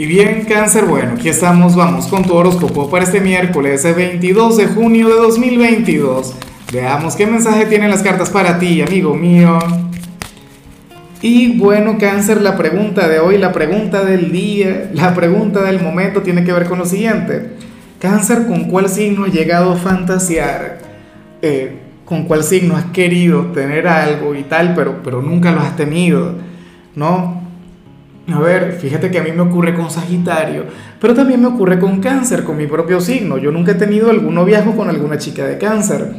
Y bien, cáncer, bueno, aquí estamos, vamos con tu horóscopo para este miércoles 22 de junio de 2022. Veamos qué mensaje tienen las cartas para ti, amigo mío. Y bueno, cáncer, la pregunta de hoy, la pregunta del día, la pregunta del momento tiene que ver con lo siguiente. Cáncer, ¿con cuál signo has llegado a fantasear? Eh, ¿Con cuál signo has querido tener algo y tal, pero, pero nunca lo has tenido? ¿No? A ver, fíjate que a mí me ocurre con Sagitario, pero también me ocurre con Cáncer, con mi propio signo. Yo nunca he tenido algún noviazgo con alguna chica de Cáncer.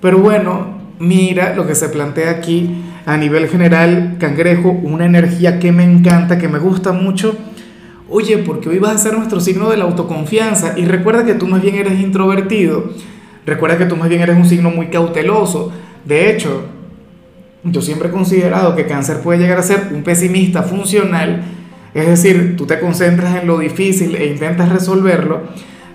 Pero bueno, mira lo que se plantea aquí a nivel general, Cangrejo, una energía que me encanta, que me gusta mucho. Oye, porque hoy vas a ser nuestro signo de la autoconfianza y recuerda que tú más bien eres introvertido. Recuerda que tú más bien eres un signo muy cauteloso. De hecho, yo siempre he considerado que cáncer puede llegar a ser un pesimista funcional, es decir, tú te concentras en lo difícil e intentas resolverlo,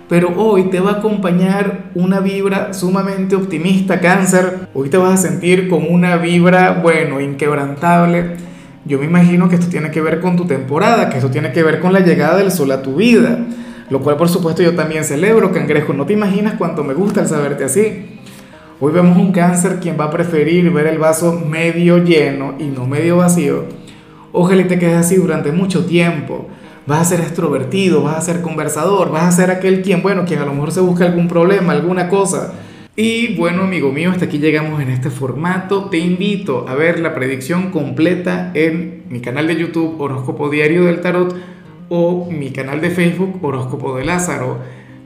pero hoy te va a acompañar una vibra sumamente optimista, cáncer, hoy te vas a sentir con una vibra, bueno, inquebrantable. Yo me imagino que esto tiene que ver con tu temporada, que esto tiene que ver con la llegada del sol a tu vida, lo cual por supuesto yo también celebro, cangrejo, no te imaginas cuánto me gusta el saberte así. Hoy vemos un cáncer quien va a preferir ver el vaso medio lleno y no medio vacío. Ojalá y te quedes así durante mucho tiempo. Vas a ser extrovertido, vas a ser conversador, vas a ser aquel quien, bueno, quien a lo mejor se busca algún problema, alguna cosa. Y bueno, amigo mío, hasta aquí llegamos en este formato. Te invito a ver la predicción completa en mi canal de YouTube Horóscopo Diario del Tarot o mi canal de Facebook Horóscopo de Lázaro.